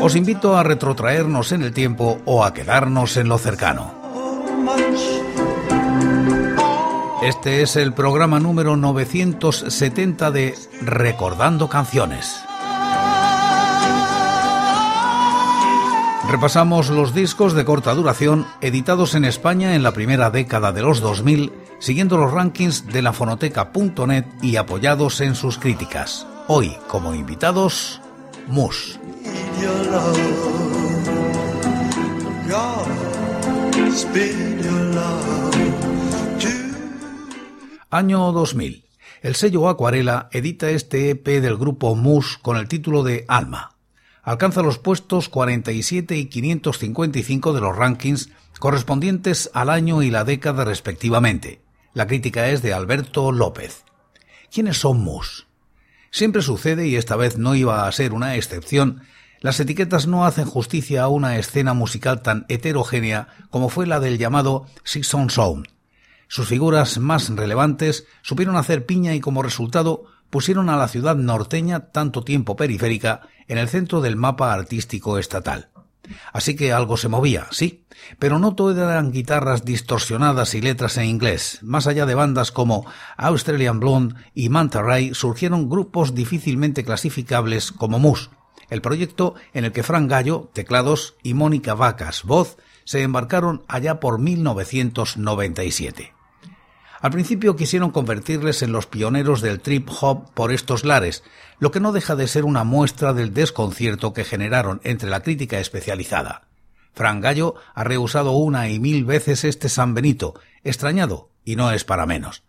Os invito a retrotraernos en el tiempo o a quedarnos en lo cercano. Este es el programa número 970 de Recordando Canciones. Repasamos los discos de corta duración editados en España en la primera década de los 2000, siguiendo los rankings de la fonoteca.net y apoyados en sus críticas. Hoy, como invitados, Mus. Año 2000. El sello Acuarela edita este EP del grupo Mus con el título de Alma. Alcanza los puestos 47 y 555 de los rankings correspondientes al año y la década respectivamente. La crítica es de Alberto López. ¿Quiénes son Mus? Siempre sucede, y esta vez no iba a ser una excepción, las etiquetas no hacen justicia a una escena musical tan heterogénea como fue la del llamado Six on Sound. Sus figuras más relevantes supieron hacer piña y como resultado pusieron a la ciudad norteña, tanto tiempo periférica, en el centro del mapa artístico estatal. Así que algo se movía, sí, pero no todo eran guitarras distorsionadas y letras en inglés. Más allá de bandas como Australian Blonde y Manta Ray surgieron grupos difícilmente clasificables como Mus, el proyecto en el que Fran Gallo, teclados, y Mónica Vacas, voz, se embarcaron allá por 1997. Al principio quisieron convertirles en los pioneros del trip hop por estos lares, lo que no deja de ser una muestra del desconcierto que generaron entre la crítica especializada. Fran Gallo ha rehusado una y mil veces este San Benito, extrañado, y no es para menos.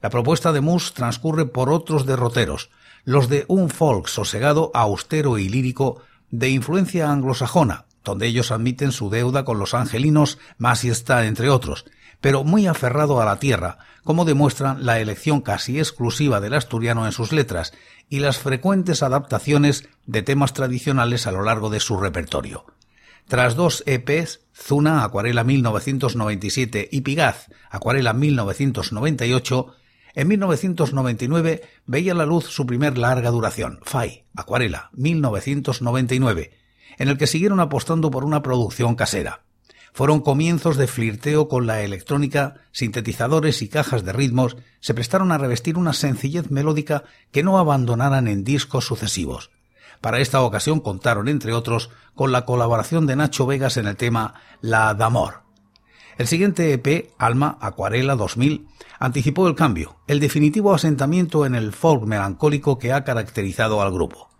La propuesta de Mus transcurre por otros derroteros, los de un folk sosegado, austero y lírico, de influencia anglosajona, donde ellos admiten su deuda con los angelinos, más y está entre otros, pero muy aferrado a la tierra, como demuestra la elección casi exclusiva del asturiano en sus letras y las frecuentes adaptaciones de temas tradicionales a lo largo de su repertorio. Tras dos EPs, Zuna, Acuarela 1997 y Pigaz, Acuarela 1998, en 1999 veía la luz su primer larga duración, Fai, Acuarela 1999, en el que siguieron apostando por una producción casera. Fueron comienzos de flirteo con la electrónica, sintetizadores y cajas de ritmos se prestaron a revestir una sencillez melódica que no abandonaran en discos sucesivos. Para esta ocasión contaron, entre otros, con la colaboración de Nacho Vegas en el tema La D'Amor. El siguiente EP, Alma Acuarela 2000, anticipó el cambio, el definitivo asentamiento en el folk melancólico que ha caracterizado al grupo.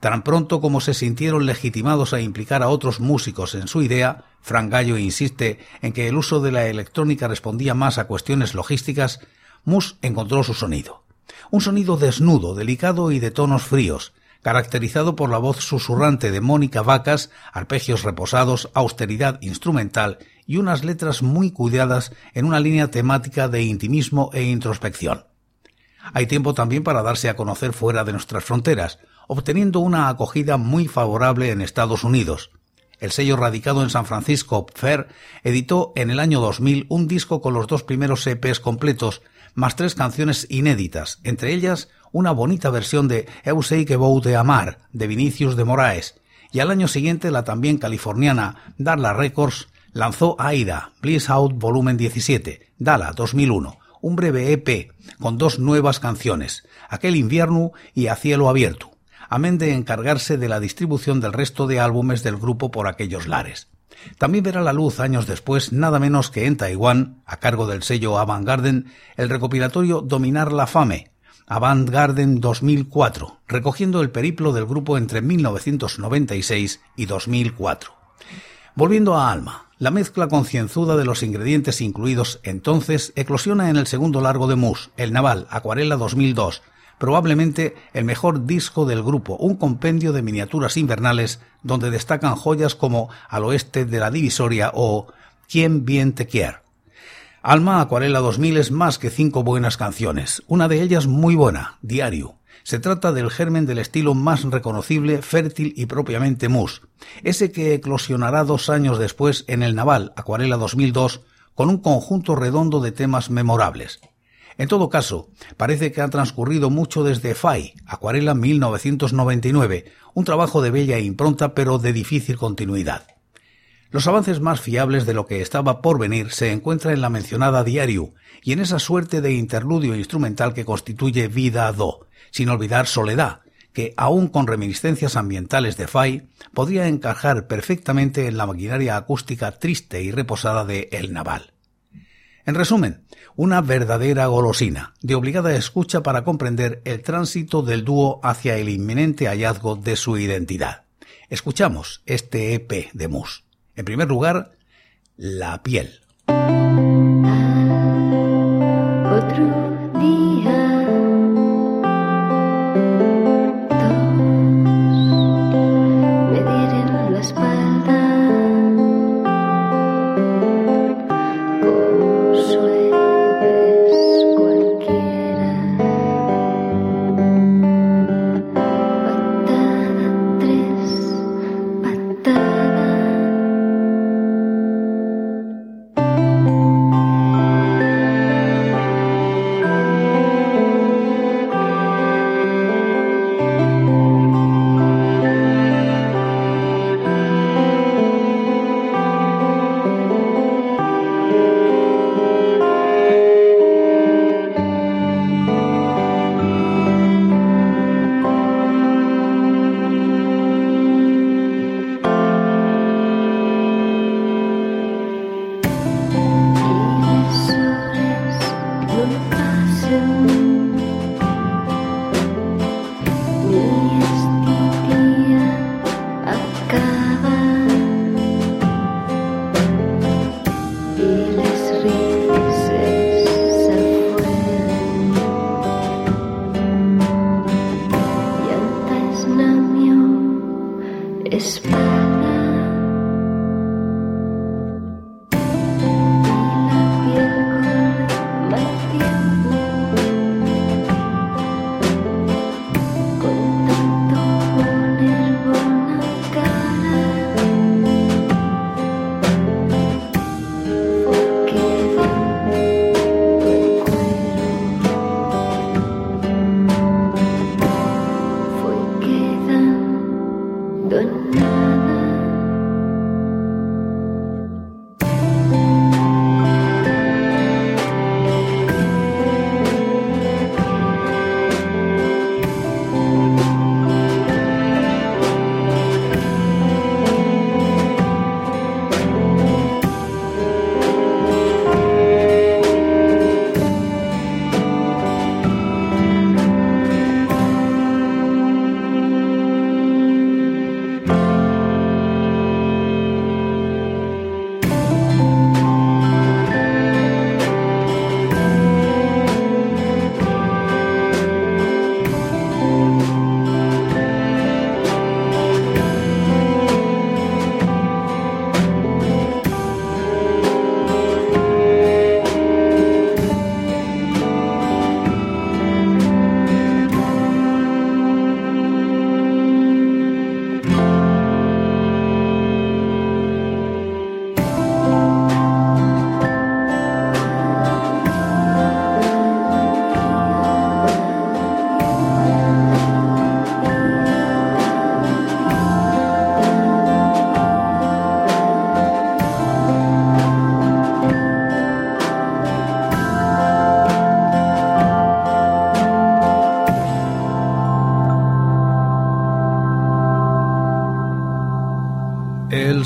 Tan pronto como se sintieron legitimados a implicar a otros músicos en su idea, Frank Gallo insiste en que el uso de la electrónica respondía más a cuestiones logísticas, Mus encontró su sonido. Un sonido desnudo, delicado y de tonos fríos, caracterizado por la voz susurrante de Mónica Vacas, arpegios reposados, austeridad instrumental y unas letras muy cuidadas en una línea temática de intimismo e introspección. Hay tiempo también para darse a conocer fuera de nuestras fronteras, obteniendo una acogida muy favorable en Estados Unidos. El sello radicado en San Francisco, Fair, editó en el año 2000 un disco con los dos primeros EPs completos, más tres canciones inéditas, entre ellas una bonita versión de Eu sei que vou de amar, de Vinicius de Moraes, y al año siguiente la también californiana Darla Records lanzó Aida, Bliss Out Volumen 17, Dala 2001, un breve EP con dos nuevas canciones, Aquel invierno y A cielo abierto amén de encargarse de la distribución del resto de álbumes del grupo por aquellos lares. También verá la luz años después, nada menos que en Taiwán, a cargo del sello Avant Garden, el recopilatorio Dominar la Fame, Avant Garden 2004, recogiendo el periplo del grupo entre 1996 y 2004. Volviendo a Alma, la mezcla concienzuda de los ingredientes incluidos entonces eclosiona en el segundo largo de Mus, El Naval, Acuarela 2002, probablemente el mejor disco del grupo, un compendio de miniaturas invernales donde destacan joyas como Al oeste de la divisoria o Quién bien te quiere. Alma Acuarela 2000 es más que cinco buenas canciones, una de ellas muy buena, Diario. Se trata del germen del estilo más reconocible, fértil y propiamente mus, ese que eclosionará dos años después en el Naval Acuarela 2002 con un conjunto redondo de temas memorables. En todo caso, parece que ha transcurrido mucho desde FAI, Acuarela 1999, un trabajo de bella impronta pero de difícil continuidad. Los avances más fiables de lo que estaba por venir se encuentran en la mencionada Diario y en esa suerte de interludio instrumental que constituye Vida Do, sin olvidar Soledad, que aún con reminiscencias ambientales de Fay podría encajar perfectamente en la maquinaria acústica triste y reposada de El Naval. En resumen, una verdadera golosina, de obligada escucha para comprender el tránsito del dúo hacia el inminente hallazgo de su identidad. Escuchamos este EP de Mus. En primer lugar, la piel.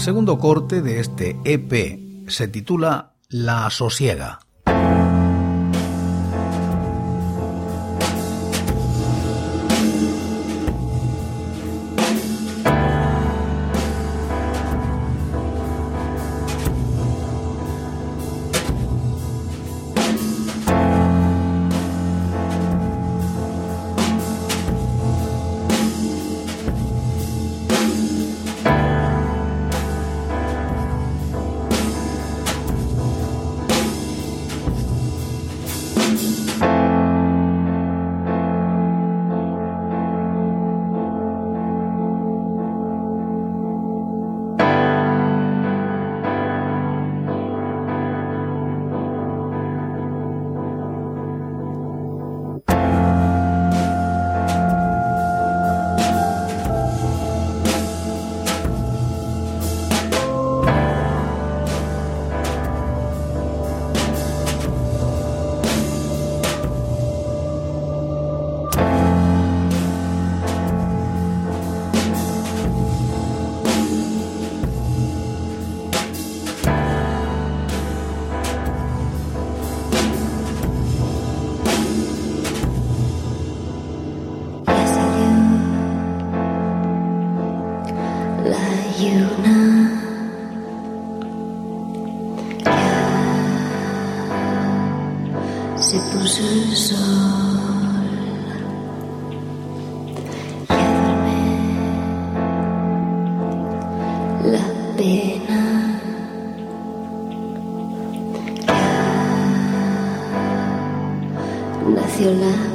Segundo corte de este EP se titula La Sosiega. se puso el sol. Quedarme la pena. Ya nació la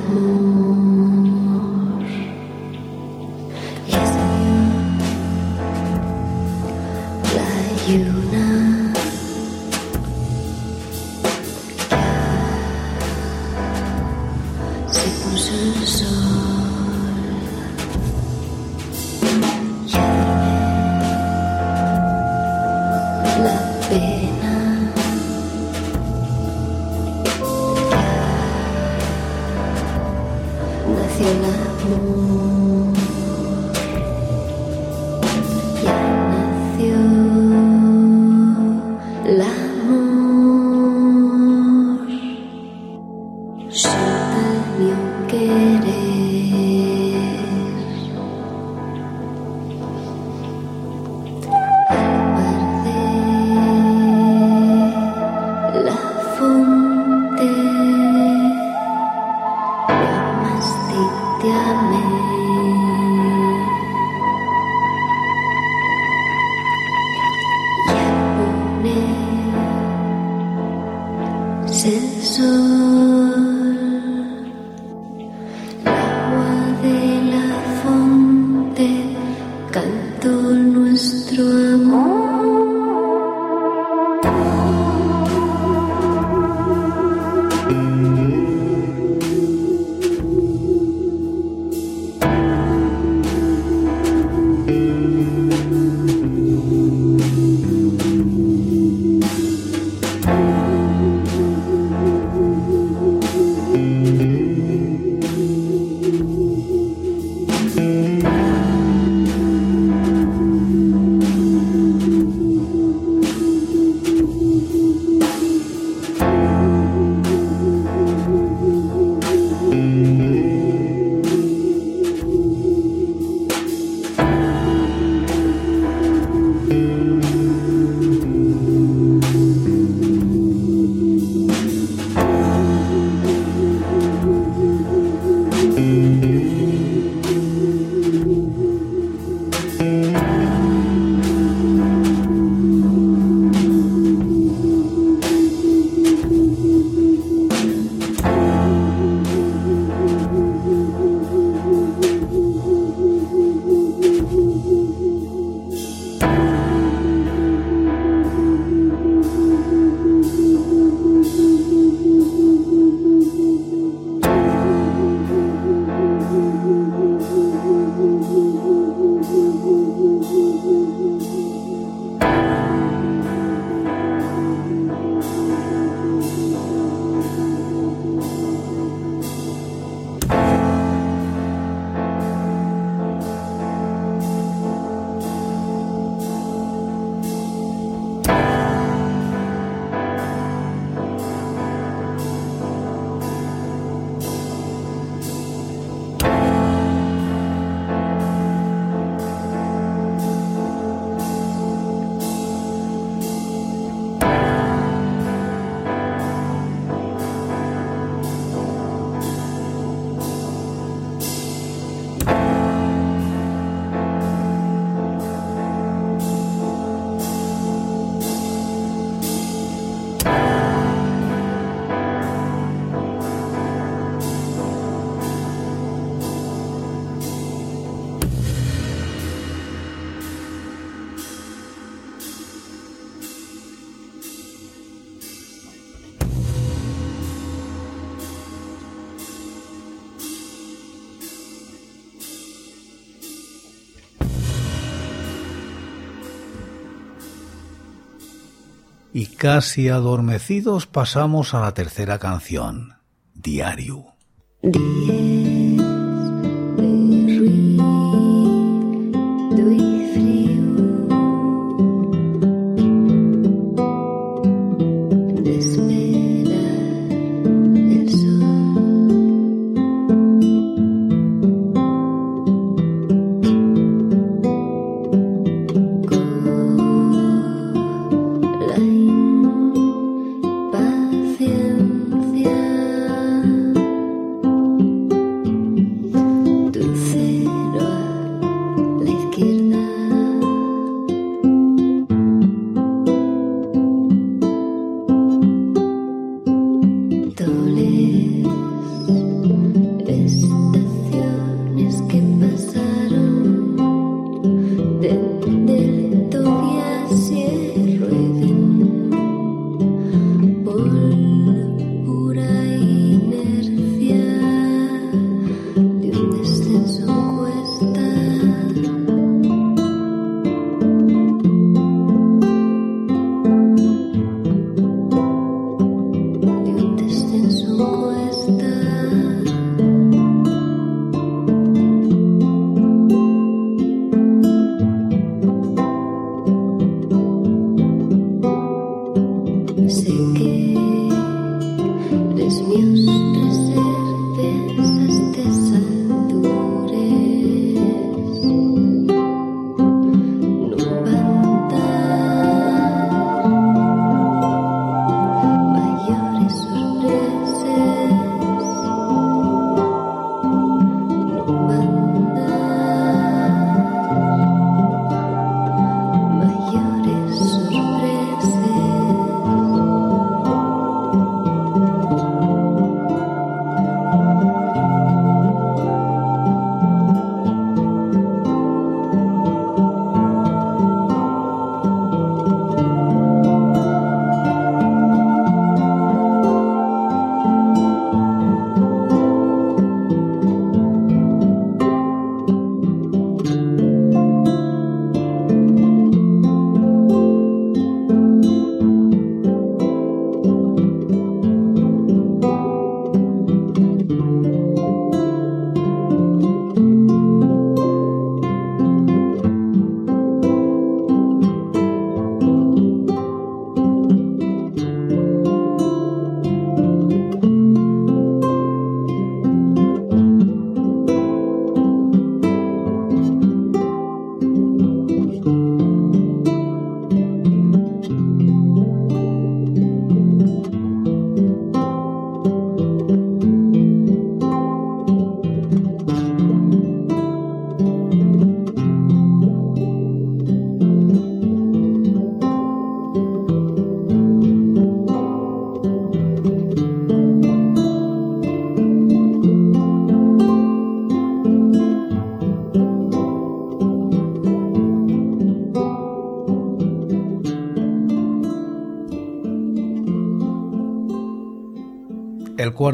casi adormecidos pasamos a la tercera canción, Diario.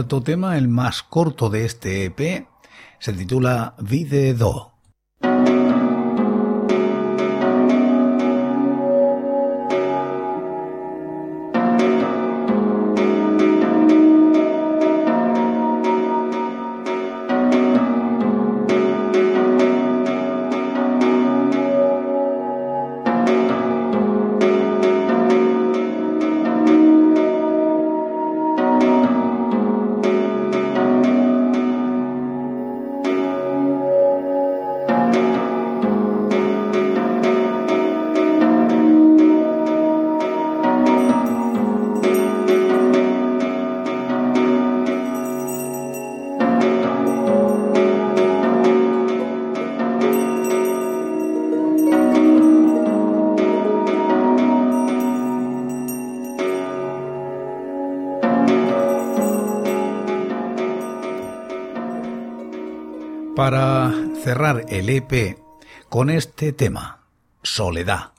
Cuarto tema, el más corto de este EP, se titula Vide Do. Cerrar el EP con este tema, Soledad.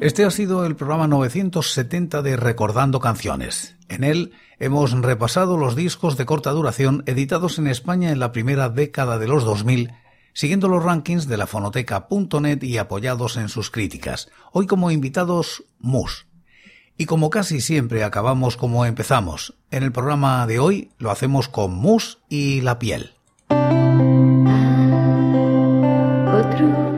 Este ha sido el programa 970 de Recordando Canciones. En él hemos repasado los discos de corta duración editados en España en la primera década de los 2000, siguiendo los rankings de la fonoteca.net y apoyados en sus críticas. Hoy como invitados, Mus. Y como casi siempre acabamos como empezamos, en el programa de hoy lo hacemos con Mus y la piel. por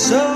So